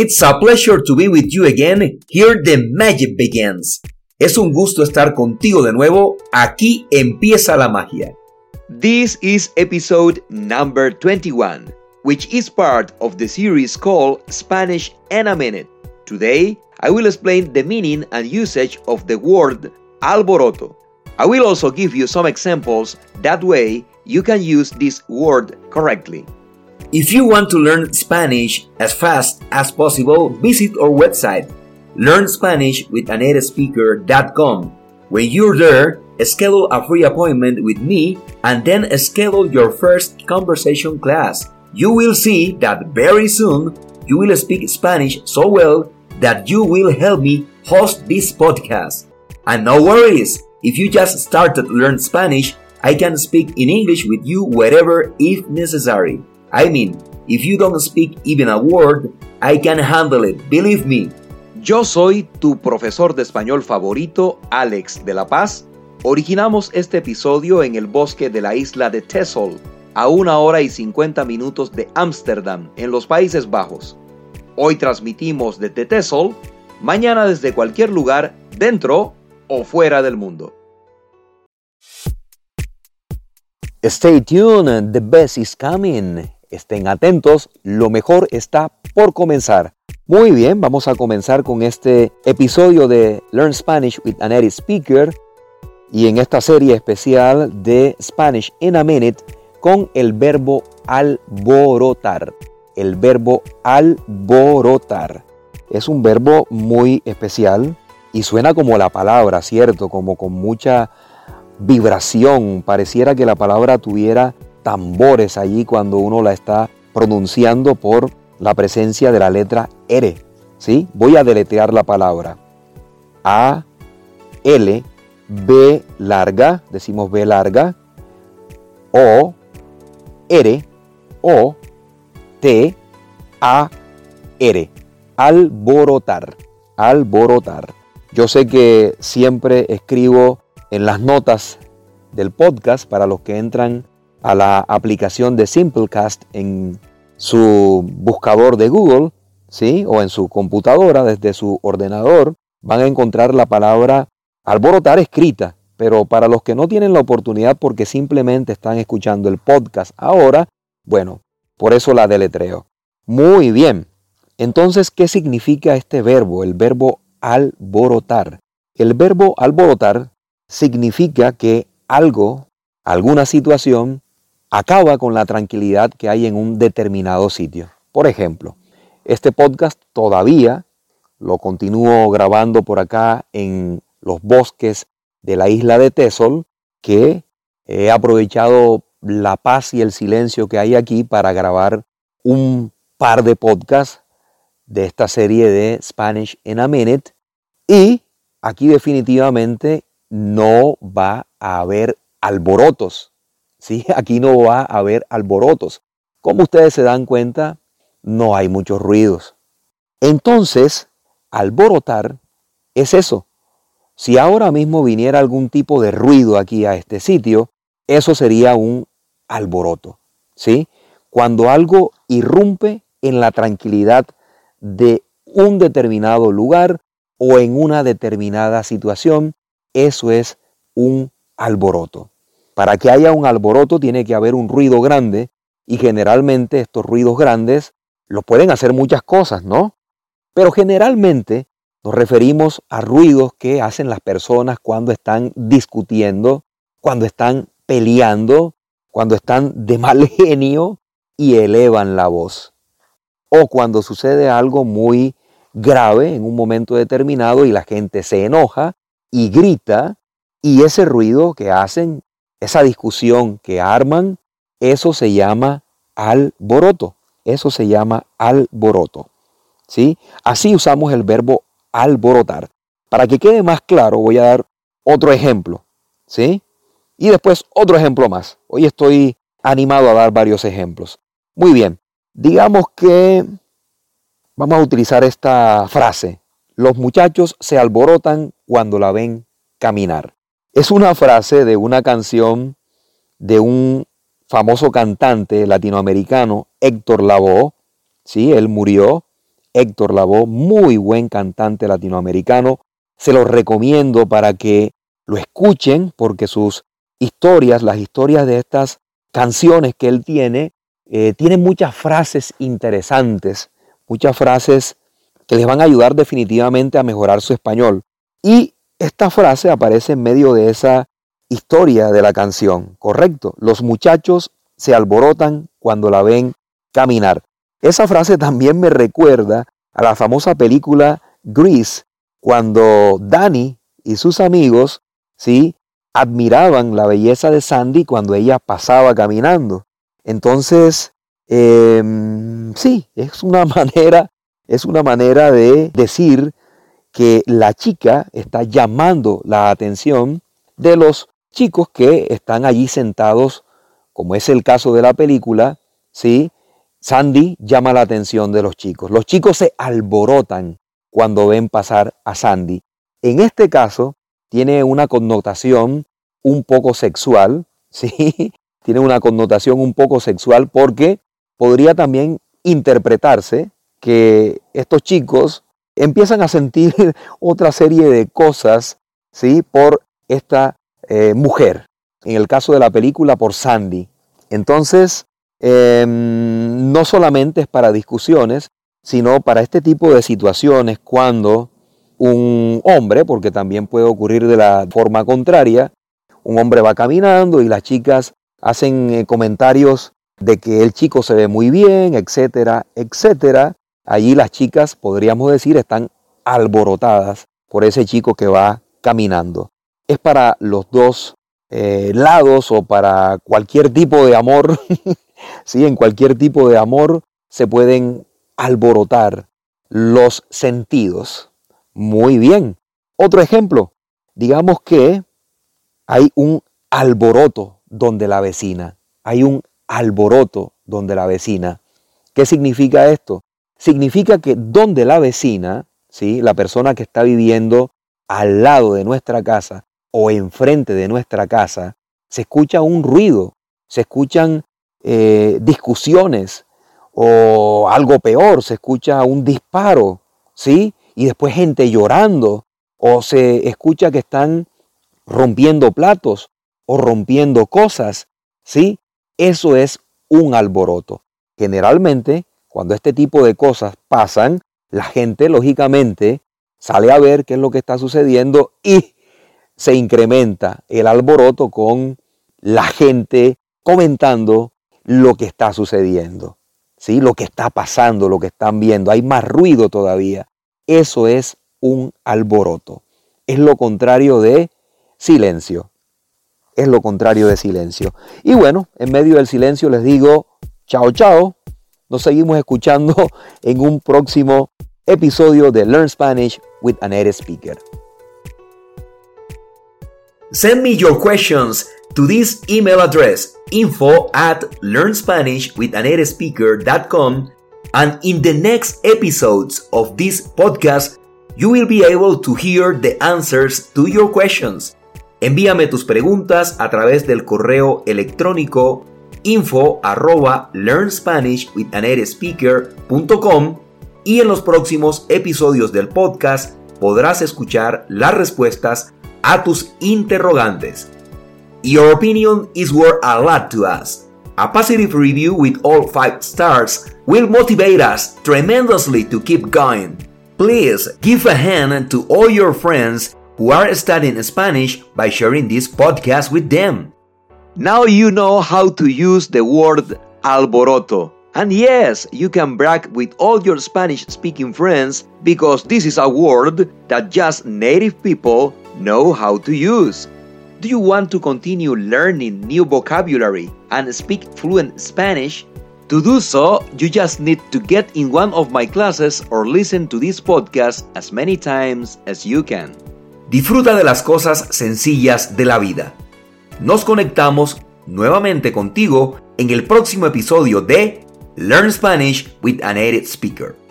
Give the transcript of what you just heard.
It's a pleasure to be with you again. Here the magic begins. Es un gusto estar contigo de nuevo. Aquí empieza la magia. This is episode number 21, which is part of the series called Spanish in a Minute. Today, I will explain the meaning and usage of the word alboroto. I will also give you some examples, that way you can use this word correctly. If you want to learn Spanish as fast as possible, visit our website, learnspanishwithanatespeaker.com. When you're there, schedule a free appointment with me and then schedule your first conversation class. You will see that very soon you will speak Spanish so well that you will help me host this podcast. And no worries, if you just started to learn Spanish, I can speak in English with you wherever if necessary. I mean, if you don't speak even a word, I can handle it, believe me. Yo soy tu profesor de español favorito, Alex de la Paz. Originamos este episodio en el bosque de la isla de Texel, a una hora y 50 minutos de Ámsterdam, en los Países Bajos. Hoy transmitimos desde Texel, mañana desde cualquier lugar, dentro o fuera del mundo. Stay tuned, the best is coming. Estén atentos, lo mejor está por comenzar. Muy bien, vamos a comenzar con este episodio de Learn Spanish with an Native Speaker y en esta serie especial de Spanish in a Minute con el verbo alborotar. El verbo alborotar. Es un verbo muy especial y suena como la palabra, ¿cierto? Como con mucha vibración. Pareciera que la palabra tuviera tambores allí cuando uno la está pronunciando por la presencia de la letra R. ¿sí? Voy a deletrear la palabra. A, L, B larga, decimos B larga, O, R, O, T, A, R. Alborotar, alborotar. Yo sé que siempre escribo en las notas del podcast para los que entran a la aplicación de Simplecast en su buscador de Google, ¿sí? O en su computadora desde su ordenador, van a encontrar la palabra alborotar escrita. Pero para los que no tienen la oportunidad porque simplemente están escuchando el podcast ahora, bueno, por eso la deletreo. Muy bien. Entonces, ¿qué significa este verbo? El verbo alborotar. El verbo alborotar significa que algo, alguna situación, acaba con la tranquilidad que hay en un determinado sitio. Por ejemplo, este podcast todavía lo continúo grabando por acá en los bosques de la isla de Tesol, que he aprovechado la paz y el silencio que hay aquí para grabar un par de podcasts de esta serie de Spanish in a Minute. Y aquí definitivamente no va a haber alborotos ¿sí? Aquí no va a haber alborotos. Como ustedes se dan cuenta, no hay muchos ruidos. Entonces, alborotar es eso. Si ahora mismo viniera algún tipo de ruido aquí a este sitio, eso sería un alboroto, ¿sí? Cuando algo irrumpe en la tranquilidad de un determinado lugar o en una determinada situación, eso es un alboroto. Para que haya un alboroto tiene que haber un ruido grande y generalmente estos ruidos grandes lo pueden hacer muchas cosas, ¿no? Pero generalmente nos referimos a ruidos que hacen las personas cuando están discutiendo, cuando están peleando, cuando están de mal genio y elevan la voz. O cuando sucede algo muy grave en un momento determinado y la gente se enoja y grita y ese ruido que hacen esa discusión que arman, eso se llama alboroto. Eso se llama alboroto. ¿Sí? Así usamos el verbo alborotar. Para que quede más claro, voy a dar otro ejemplo. ¿Sí? Y después otro ejemplo más. Hoy estoy animado a dar varios ejemplos. Muy bien. Digamos que vamos a utilizar esta frase. Los muchachos se alborotan cuando la ven caminar. Es una frase de una canción de un famoso cantante latinoamericano, Héctor Lavoe. ¿sí? Él murió Héctor Lavoe, muy buen cantante latinoamericano. Se los recomiendo para que lo escuchen porque sus historias, las historias de estas canciones que él tiene, eh, tienen muchas frases interesantes, muchas frases que les van a ayudar definitivamente a mejorar su español. Y esta frase aparece en medio de esa historia de la canción, ¿correcto? Los muchachos se alborotan cuando la ven caminar. Esa frase también me recuerda a la famosa película Grease, cuando Danny y sus amigos, ¿sí? admiraban la belleza de Sandy cuando ella pasaba caminando. Entonces, em, sí, es una manera, es una manera de decir que la chica está llamando la atención de los chicos que están allí sentados, como es el caso de la película, ¿sí? Sandy llama la atención de los chicos. Los chicos se alborotan cuando ven pasar a Sandy. En este caso, tiene una connotación un poco sexual, ¿sí? Tiene una connotación un poco sexual porque podría también interpretarse que estos chicos empiezan a sentir otra serie de cosas, ¿sí? Por esta eh, mujer. En el caso de la película, por Sandy. Entonces, em, no solamente es para discusiones, sino para este tipo de situaciones cuando un hombre, porque también puede ocurrir de la forma contraria, un hombre va caminando y las chicas hacen eh, comentarios de que el chico se ve muy bien, etcétera, etcétera. Allí las chicas, podríamos decir, están alborotadas por ese chico que va caminando. Es para los dos eh, lados o para cualquier tipo de amor. sí, en cualquier tipo de amor se pueden alborotar los sentidos. Muy bien. Otro ejemplo. Digamos que hay un alboroto donde la vecina. Hay un alboroto donde la vecina. ¿Qué significa esto? Significa que donde la vecina, ¿sí? la persona que está viviendo al lado de nuestra casa o enfrente de nuestra casa, se escucha un ruido, se escuchan eh, discusiones o algo peor, se escucha un disparo, ¿sí? Y después gente llorando o se escucha que están rompiendo platos o rompiendo cosas, ¿sí? Eso es un alboroto. Generalmente, cuando este tipo de cosas pasan, la gente lógicamente sale a ver qué es lo que está sucediendo y se incrementa el alboroto con la gente comentando lo que está sucediendo, ¿sí? Lo que está pasando, lo que están viendo. Hay más ruido todavía. Eso es un alboroto. Es lo contrario de silencio. Es lo contrario de silencio. Y bueno, en medio del silencio les digo, chao, chao. Nos seguimos escuchando en un próximo episodio de Learn Spanish with a Native Speaker. Send me your questions to this email address info at learnspanishwithanatespeaker.com and in the next episodes of this podcast you will be able to hear the answers to your questions. Envíame tus preguntas a través del correo electrónico info arroba y en los próximos episodios del podcast podrás escuchar las respuestas a tus interrogantes. Your opinion is worth a lot to us. A positive review with all 5 stars will motivate us tremendously to keep going. Please give a hand to all your friends who are studying Spanish by sharing this podcast with them. Now you know how to use the word alboroto. And yes, you can brag with all your Spanish speaking friends because this is a word that just native people know how to use. Do you want to continue learning new vocabulary and speak fluent Spanish? To do so, you just need to get in one of my classes or listen to this podcast as many times as you can. Disfruta de las cosas sencillas de la vida. Nos conectamos nuevamente contigo en el próximo episodio de Learn Spanish with a Native Speaker.